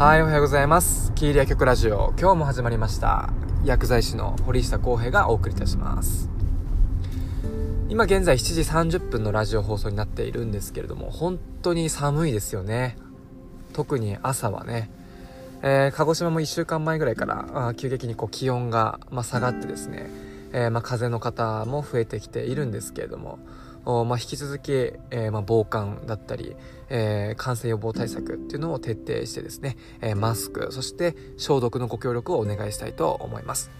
はい、おはようございます。キーリア曲ラジオ、今日も始まりました。薬剤師の堀下康平がお送りいたします。今現在7時30分のラジオ放送になっているんですけれども、本当に寒いですよね。特に朝はね。えー、鹿児島も1週間前ぐらいからあ急激にこう気温が、まあ、下がってですね、えー、まあ、風の方も増えてきているんですけれども、まあ、引き続き、えー、まあ、防寒だったり、えー、感染予防対策っていうのを徹底してですね、えー、マスクそして消毒のご協力をお願いしたいと思います。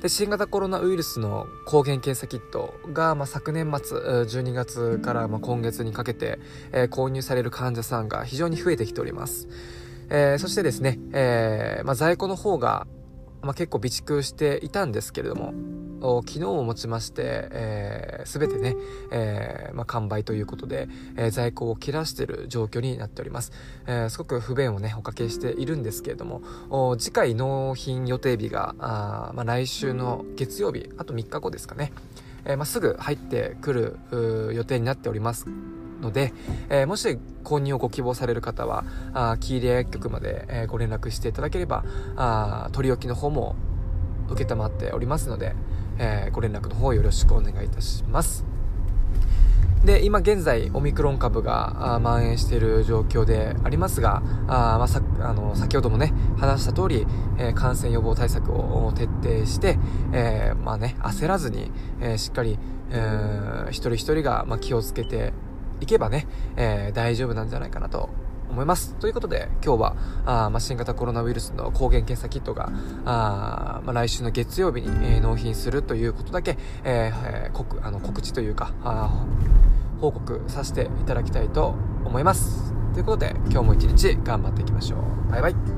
で新型コロナウイルスの抗原検査キットが、まあ、昨年末12月からまあ今月にかけて、えー、購入される患者さんが非常に増えてきております、えー、そしてですね、えーまあ、在庫の方が、まあ、結構備蓄していたんですけれども昨日をもちまして、えー、全てね、えー、まあ、完売ということで、えー、在庫を切らしている状況になっております、えー、すごく不便をねおかけしているんですけれども次回納品予定日があ、まあ、来週の月曜日あと3日後ですかね、えまあ、すぐ入ってくる予定になっておりますので、えー、もし購入をご希望される方は、あキーリア薬局まで、えー、ご連絡していただければ、あ取り置きの方も承っておりますので、えー、ご連絡の方よろしくお願いいたします。で、今現在、オミクロン株が蔓延している状況でありますが、あまあ、さあの先ほどもね、話した通り、えー、感染予防対策を徹底して、えー、まあね、焦らずに、えー、しっかり、えー、一人一人が、まあ、気をつけていけばね、えー、大丈夫なんじゃないかなと思います。ということで、今日は、あま、新型コロナウイルスの抗原検査キットが、あま、来週の月曜日に、えー、納品するということだけ、えー、告あの告知というかあ、報告させていただきたいと思います。ということで、今日も一日頑張っていきましょう。バイバイ。